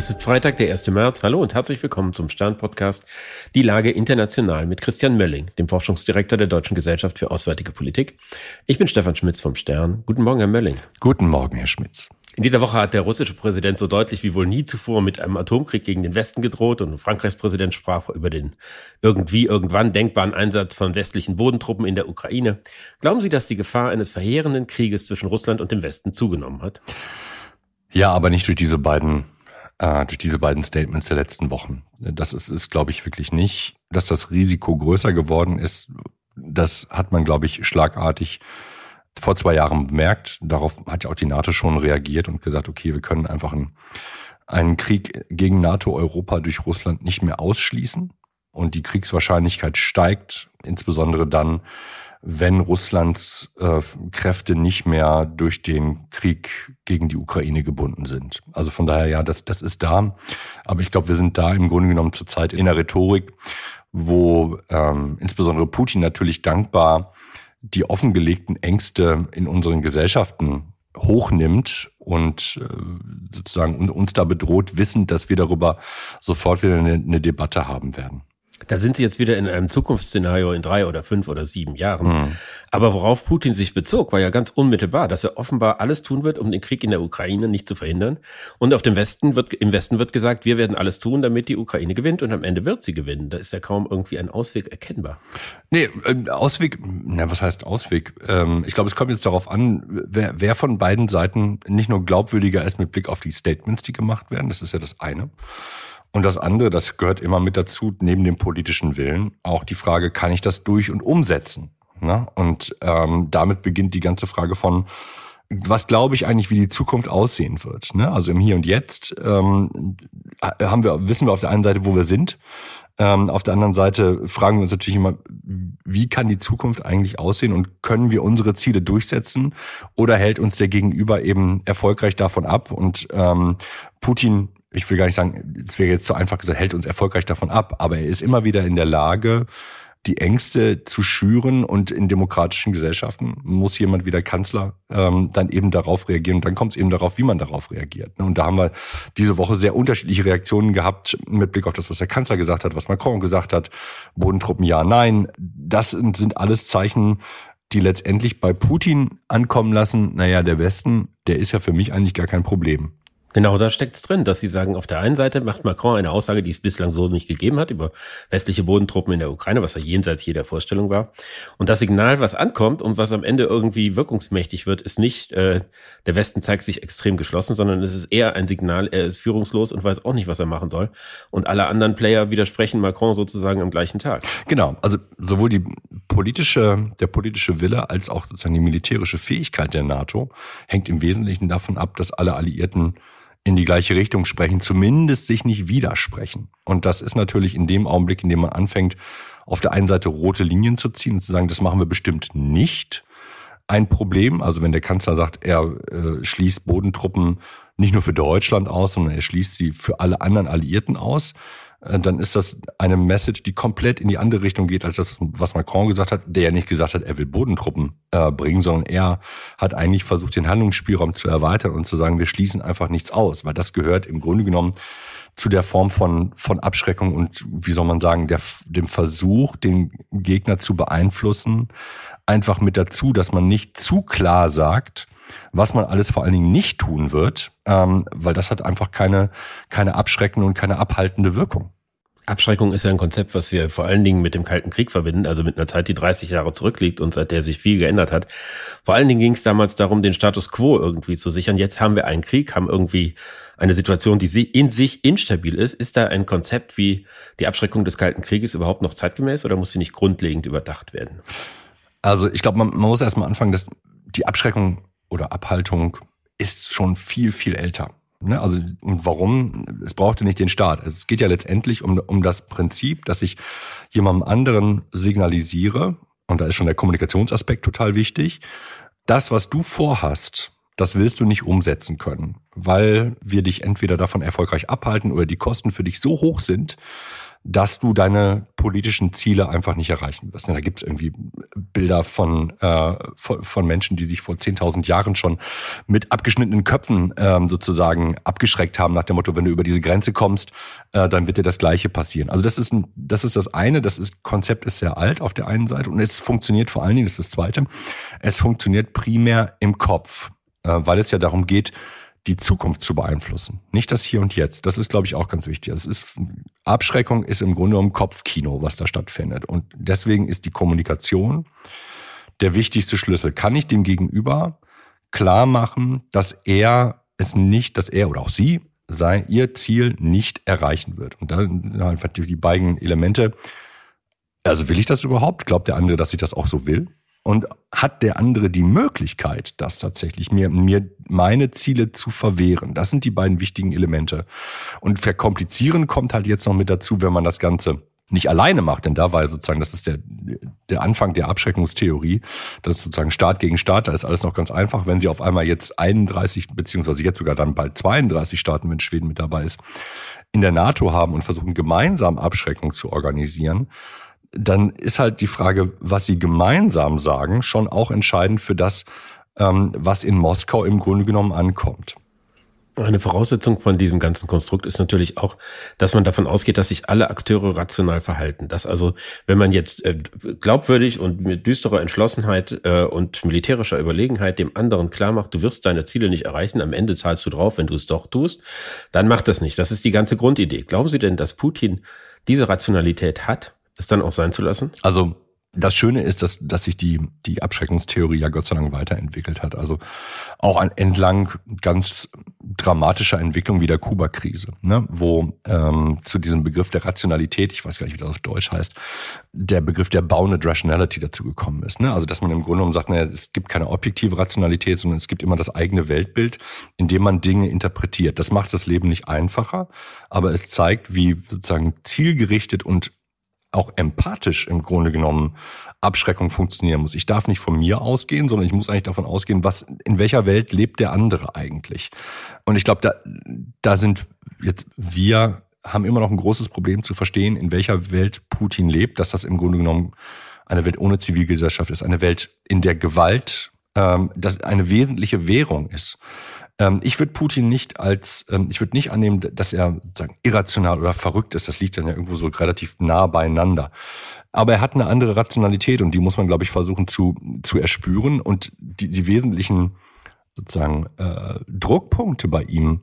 Es ist Freitag, der 1. März. Hallo und herzlich willkommen zum Stern-Podcast Die Lage international mit Christian Mölling, dem Forschungsdirektor der Deutschen Gesellschaft für Auswärtige Politik. Ich bin Stefan Schmitz vom Stern. Guten Morgen, Herr Mölling. Guten Morgen, Herr Schmitz. In dieser Woche hat der russische Präsident so deutlich wie wohl nie zuvor mit einem Atomkrieg gegen den Westen gedroht und Frankreichs Präsident sprach über den irgendwie irgendwann denkbaren Einsatz von westlichen Bodentruppen in der Ukraine. Glauben Sie, dass die Gefahr eines verheerenden Krieges zwischen Russland und dem Westen zugenommen hat? Ja, aber nicht durch diese beiden äh, durch diese beiden Statements der letzten Wochen. Das ist, ist glaube ich, wirklich nicht, dass das Risiko größer geworden ist. Das hat man, glaube ich, schlagartig vor zwei Jahren bemerkt. Darauf hat ja auch die NATO schon reagiert und gesagt, okay, wir können einfach einen, einen Krieg gegen NATO-Europa durch Russland nicht mehr ausschließen. Und die Kriegswahrscheinlichkeit steigt, insbesondere dann, wenn Russlands äh, Kräfte nicht mehr durch den Krieg gegen die Ukraine gebunden sind. Also von daher, ja, das, das ist da. Aber ich glaube, wir sind da im Grunde genommen zurzeit in der Rhetorik, wo ähm, insbesondere Putin natürlich dankbar die offengelegten Ängste in unseren Gesellschaften hochnimmt und äh, sozusagen uns da bedroht, wissend, dass wir darüber sofort wieder eine, eine Debatte haben werden. Da sind Sie jetzt wieder in einem Zukunftsszenario in drei oder fünf oder sieben Jahren. Mhm. Aber worauf Putin sich bezog, war ja ganz unmittelbar, dass er offenbar alles tun wird, um den Krieg in der Ukraine nicht zu verhindern. Und auf dem Westen wird, im Westen wird gesagt, wir werden alles tun, damit die Ukraine gewinnt und am Ende wird sie gewinnen. Da ist ja kaum irgendwie ein Ausweg erkennbar. Nee, äh, Ausweg, na, was heißt Ausweg? Ähm, ich glaube, es kommt jetzt darauf an, wer, wer von beiden Seiten nicht nur glaubwürdiger ist mit Blick auf die Statements, die gemacht werden. Das ist ja das eine. Und das andere, das gehört immer mit dazu, neben dem politischen Willen, auch die Frage, kann ich das durch und umsetzen? Ne? Und ähm, damit beginnt die ganze Frage von, was glaube ich eigentlich, wie die Zukunft aussehen wird? Ne? Also im Hier und Jetzt ähm, haben wir, wissen wir auf der einen Seite, wo wir sind. Ähm, auf der anderen Seite fragen wir uns natürlich immer, wie kann die Zukunft eigentlich aussehen und können wir unsere Ziele durchsetzen oder hält uns der Gegenüber eben erfolgreich davon ab? Und ähm, Putin ich will gar nicht sagen, es wäre jetzt so einfach gesagt, hält uns erfolgreich davon ab, aber er ist immer wieder in der Lage, die Ängste zu schüren und in demokratischen Gesellschaften muss jemand wie der Kanzler ähm, dann eben darauf reagieren und dann kommt es eben darauf, wie man darauf reagiert. Und da haben wir diese Woche sehr unterschiedliche Reaktionen gehabt mit Blick auf das, was der Kanzler gesagt hat, was Macron gesagt hat, Bodentruppen ja, nein. Das sind alles Zeichen, die letztendlich bei Putin ankommen lassen, naja, der Westen, der ist ja für mich eigentlich gar kein Problem. Genau, da steckt's drin, dass sie sagen, auf der einen Seite macht Macron eine Aussage, die es bislang so nicht gegeben hat, über westliche Bodentruppen in der Ukraine, was ja jenseits jeder Vorstellung war. Und das Signal, was ankommt und was am Ende irgendwie wirkungsmächtig wird, ist nicht, äh, der Westen zeigt sich extrem geschlossen, sondern es ist eher ein Signal, er ist führungslos und weiß auch nicht, was er machen soll. Und alle anderen Player widersprechen Macron sozusagen am gleichen Tag. Genau, also sowohl die politische, der politische Wille als auch sozusagen die militärische Fähigkeit der NATO hängt im Wesentlichen davon ab, dass alle Alliierten in die gleiche Richtung sprechen, zumindest sich nicht widersprechen. Und das ist natürlich in dem Augenblick, in dem man anfängt, auf der einen Seite rote Linien zu ziehen und zu sagen, das machen wir bestimmt nicht, ein Problem. Also wenn der Kanzler sagt, er äh, schließt Bodentruppen nicht nur für Deutschland aus, sondern er schließt sie für alle anderen Alliierten aus, dann ist das eine Message, die komplett in die andere Richtung geht, als das, was Macron gesagt hat, der ja nicht gesagt hat, er will Bodentruppen äh, bringen, sondern er hat eigentlich versucht, den Handlungsspielraum zu erweitern und zu sagen, wir schließen einfach nichts aus, weil das gehört im Grunde genommen zu der Form von, von Abschreckung und, wie soll man sagen, der, dem Versuch, den Gegner zu beeinflussen, einfach mit dazu, dass man nicht zu klar sagt, was man alles vor allen Dingen nicht tun wird, ähm, weil das hat einfach keine, keine abschreckende und keine abhaltende Wirkung. Abschreckung ist ja ein Konzept, was wir vor allen Dingen mit dem Kalten Krieg verbinden, also mit einer Zeit, die 30 Jahre zurückliegt und seit der sich viel geändert hat. Vor allen Dingen ging es damals darum, den Status quo irgendwie zu sichern. Jetzt haben wir einen Krieg, haben irgendwie eine Situation, die in sich instabil ist. Ist da ein Konzept wie die Abschreckung des Kalten Krieges überhaupt noch zeitgemäß oder muss sie nicht grundlegend überdacht werden? Also ich glaube, man, man muss erstmal anfangen, dass die Abschreckung oder Abhaltung ist schon viel, viel älter. Ne? Also und warum? Es brauchte nicht den Staat. Es geht ja letztendlich um, um das Prinzip, dass ich jemandem anderen signalisiere, und da ist schon der Kommunikationsaspekt total wichtig, das, was du vorhast, das willst du nicht umsetzen können, weil wir dich entweder davon erfolgreich abhalten oder die Kosten für dich so hoch sind, dass du deine politischen Ziele einfach nicht erreichen wirst. Da gibt es irgendwie Bilder von, äh, von, Menschen, die sich vor 10.000 Jahren schon mit abgeschnittenen Köpfen ähm, sozusagen abgeschreckt haben, nach dem Motto, wenn du über diese Grenze kommst, äh, dann wird dir das Gleiche passieren. Also das ist, ein, das ist das eine, das ist, Konzept ist sehr alt auf der einen Seite und es funktioniert vor allen Dingen, das ist das zweite, es funktioniert primär im Kopf, äh, weil es ja darum geht, die Zukunft zu beeinflussen. Nicht das Hier und Jetzt. Das ist, glaube ich, auch ganz wichtig. Das ist, Abschreckung ist im Grunde genommen Kopfkino, was da stattfindet. Und deswegen ist die Kommunikation der wichtigste Schlüssel. Kann ich dem Gegenüber klar machen, dass er es nicht, dass er oder auch sie sein, ihr Ziel nicht erreichen wird. Und dann einfach die beiden Elemente. Also will ich das überhaupt? Glaubt der andere, dass ich das auch so will? Und hat der andere die Möglichkeit, das tatsächlich mir, mir meine Ziele zu verwehren? Das sind die beiden wichtigen Elemente. Und verkomplizieren kommt halt jetzt noch mit dazu, wenn man das Ganze nicht alleine macht, denn da war sozusagen, das ist der, der Anfang der Abschreckungstheorie, das ist sozusagen Staat gegen Staat, da ist alles noch ganz einfach. Wenn Sie auf einmal jetzt 31, beziehungsweise jetzt sogar dann bald 32 Staaten, wenn Schweden mit dabei ist, in der NATO haben und versuchen gemeinsam Abschreckung zu organisieren, dann ist halt die Frage, was sie gemeinsam sagen, schon auch entscheidend für das, ähm, was in Moskau im Grunde genommen ankommt. Eine Voraussetzung von diesem ganzen Konstrukt ist natürlich auch, dass man davon ausgeht, dass sich alle Akteure rational verhalten. Dass also, wenn man jetzt äh, glaubwürdig und mit düsterer Entschlossenheit äh, und militärischer Überlegenheit dem anderen klar macht, du wirst deine Ziele nicht erreichen, am Ende zahlst du drauf, wenn du es doch tust, dann macht das nicht. Das ist die ganze Grundidee. Glauben Sie denn, dass Putin diese Rationalität hat? Es dann auch sein zu lassen? Also das Schöne ist, dass, dass sich die, die Abschreckungstheorie ja Gott sei Dank weiterentwickelt hat. Also auch an, entlang ganz dramatischer Entwicklung wie der Kuba-Krise, ne? wo ähm, zu diesem Begriff der Rationalität, ich weiß gar nicht, wie das auf Deutsch heißt, der Begriff der Bounded Rationality dazu gekommen ist. Ne? Also dass man im Grunde genommen sagt, naja, es gibt keine objektive Rationalität, sondern es gibt immer das eigene Weltbild, in dem man Dinge interpretiert. Das macht das Leben nicht einfacher, aber es zeigt, wie sozusagen zielgerichtet und auch empathisch im Grunde genommen Abschreckung funktionieren muss. Ich darf nicht von mir ausgehen, sondern ich muss eigentlich davon ausgehen, was, in welcher Welt lebt der andere eigentlich. Und ich glaube, da, da sind jetzt wir haben immer noch ein großes Problem zu verstehen, in welcher Welt Putin lebt, dass das im Grunde genommen eine Welt ohne Zivilgesellschaft ist, eine Welt, in der Gewalt ähm, das eine wesentliche Währung ist. Ähm, ich würde Putin nicht als, ähm, ich würde nicht annehmen, dass er sagen, irrational oder verrückt ist. Das liegt dann ja irgendwo so relativ nah beieinander. Aber er hat eine andere Rationalität und die muss man, glaube ich, versuchen zu, zu erspüren. Und die, die wesentlichen sozusagen äh, Druckpunkte bei ihm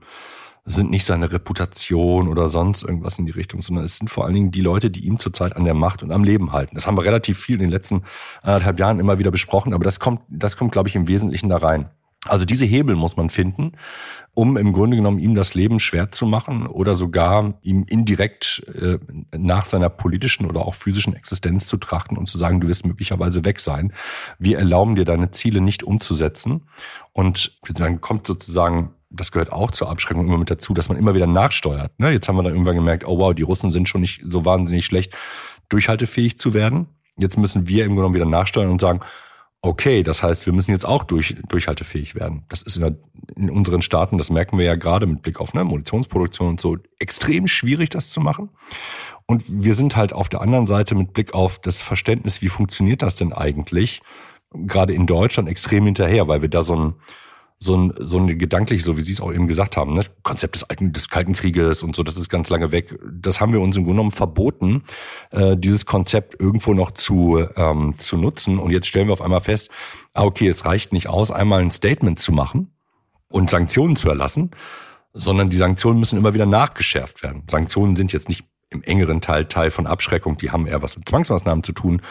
sind nicht seine Reputation oder sonst irgendwas in die Richtung, sondern es sind vor allen Dingen die Leute, die ihm zurzeit an der Macht und am Leben halten. Das haben wir relativ viel in den letzten anderthalb Jahren immer wieder besprochen, aber das kommt, das kommt, glaube ich, im Wesentlichen da rein. Also diese Hebel muss man finden, um im Grunde genommen ihm das Leben schwer zu machen oder sogar ihm indirekt äh, nach seiner politischen oder auch physischen Existenz zu trachten und zu sagen, du wirst möglicherweise weg sein. Wir erlauben dir deine Ziele nicht umzusetzen. Und dann kommt sozusagen das gehört auch zur Abschreckung immer mit dazu, dass man immer wieder nachsteuert. Ne? Jetzt haben wir dann irgendwann gemerkt, oh wow, die Russen sind schon nicht so wahnsinnig schlecht, durchhaltefähig zu werden. Jetzt müssen wir im Grunde genommen wieder nachsteuern und sagen, okay, das heißt, wir müssen jetzt auch durch, durchhaltefähig werden. Das ist in, der, in unseren Staaten, das merken wir ja gerade mit Blick auf ne, Munitionsproduktion und so, extrem schwierig, das zu machen. Und wir sind halt auf der anderen Seite mit Blick auf das Verständnis, wie funktioniert das denn eigentlich, gerade in Deutschland extrem hinterher, weil wir da so ein so ein, so ein gedanklich, so wie Sie es auch eben gesagt haben, ne? Konzept des alten, des Kalten Krieges und so, das ist ganz lange weg. Das haben wir uns im Grunde genommen verboten, äh, dieses Konzept irgendwo noch zu, ähm, zu nutzen. Und jetzt stellen wir auf einmal fest, ah, okay, es reicht nicht aus, einmal ein Statement zu machen und Sanktionen zu erlassen, sondern die Sanktionen müssen immer wieder nachgeschärft werden. Sanktionen sind jetzt nicht im engeren Teil Teil von Abschreckung, die haben eher was mit Zwangsmaßnahmen zu tun,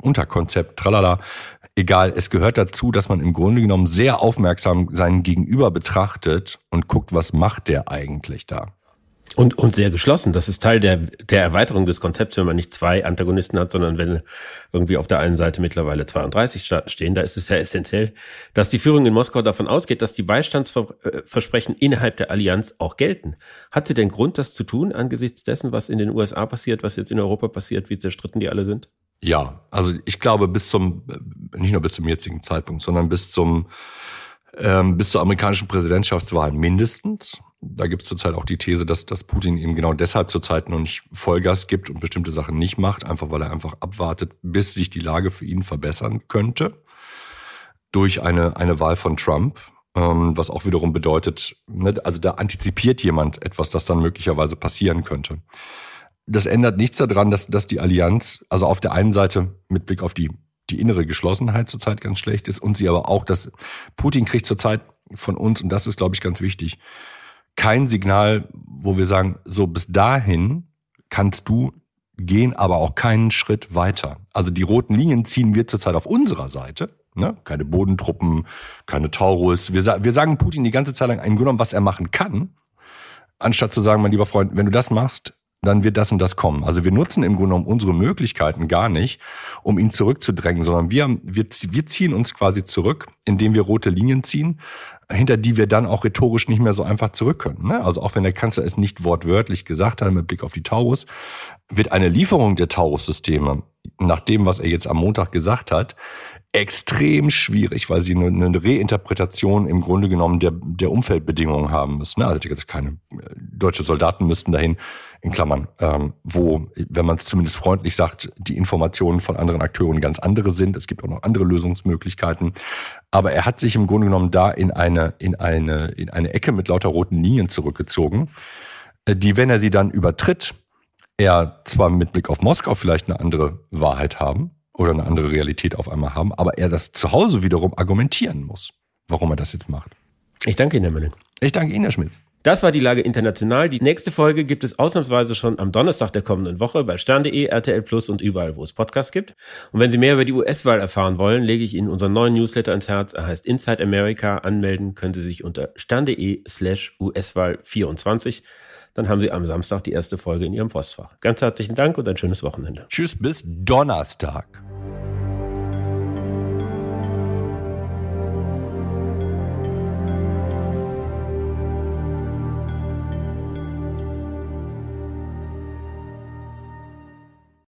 Unterkonzept, tralala egal, es gehört dazu, dass man im Grunde genommen sehr aufmerksam seinen Gegenüber betrachtet und guckt, was macht der eigentlich da. Und, und sehr geschlossen. Das ist Teil der, der Erweiterung des Konzepts, wenn man nicht zwei Antagonisten hat, sondern wenn irgendwie auf der einen Seite mittlerweile 32 Staaten stehen, da ist es ja essentiell, dass die Führung in Moskau davon ausgeht, dass die Beistandsversprechen innerhalb der Allianz auch gelten. Hat sie denn Grund, das zu tun, angesichts dessen, was in den USA passiert, was jetzt in Europa passiert, wie zerstritten die alle sind? Ja, also ich glaube bis zum, nicht nur bis zum jetzigen Zeitpunkt, sondern bis zum, ähm, bis zur amerikanischen Präsidentschaftswahl mindestens. Da gibt es zurzeit auch die These, dass, dass Putin eben genau deshalb zurzeit noch nicht Vollgas gibt und bestimmte Sachen nicht macht, einfach weil er einfach abwartet, bis sich die Lage für ihn verbessern könnte durch eine, eine Wahl von Trump. Ähm, was auch wiederum bedeutet, ne, also da antizipiert jemand etwas, das dann möglicherweise passieren könnte. Das ändert nichts daran, dass, dass die Allianz, also auf der einen Seite mit Blick auf die, die innere Geschlossenheit zurzeit ganz schlecht ist und sie aber auch, dass Putin kriegt zurzeit von uns, und das ist, glaube ich, ganz wichtig, kein Signal, wo wir sagen, so bis dahin kannst du gehen, aber auch keinen Schritt weiter. Also die roten Linien ziehen wir zurzeit auf unserer Seite. Ne? Keine Bodentruppen, keine Taurus. Wir, wir sagen Putin die ganze Zeit lang im Grunde genommen, was er machen kann, anstatt zu sagen, mein lieber Freund, wenn du das machst, dann wird das und das kommen. Also wir nutzen im Grunde genommen unsere Möglichkeiten gar nicht, um ihn zurückzudrängen, sondern wir, wir, wir ziehen uns quasi zurück, indem wir rote Linien ziehen, hinter die wir dann auch rhetorisch nicht mehr so einfach zurück können. Ne? Also auch wenn der Kanzler es nicht wortwörtlich gesagt hat mit Blick auf die Taurus, wird eine Lieferung der Taurus-Systeme nach dem, was er jetzt am Montag gesagt hat, extrem schwierig, weil sie eine, Reinterpretation im Grunde genommen der, der Umfeldbedingungen haben müssen. Also keine äh, deutsche Soldaten müssten dahin, in Klammern, ähm, wo, wenn man es zumindest freundlich sagt, die Informationen von anderen Akteuren ganz andere sind. Es gibt auch noch andere Lösungsmöglichkeiten. Aber er hat sich im Grunde genommen da in eine, in eine, in eine Ecke mit lauter roten Linien zurückgezogen, äh, die, wenn er sie dann übertritt, er zwar mit Blick auf Moskau vielleicht eine andere Wahrheit haben, oder eine andere Realität auf einmal haben, aber er das zu Hause wiederum argumentieren muss, warum er das jetzt macht. Ich danke Ihnen, Herr Mölling. Ich danke Ihnen, Herr Schmitz. Das war die Lage international. Die nächste Folge gibt es ausnahmsweise schon am Donnerstag der kommenden Woche bei stern.de, RTL Plus und überall, wo es Podcasts gibt. Und wenn Sie mehr über die US-Wahl erfahren wollen, lege ich Ihnen unseren neuen Newsletter ans Herz. Er heißt Inside America. Anmelden können Sie sich unter stern.de slash US-Wahl 24. Dann haben Sie am Samstag die erste Folge in Ihrem Postfach. Ganz herzlichen Dank und ein schönes Wochenende. Tschüss, bis Donnerstag.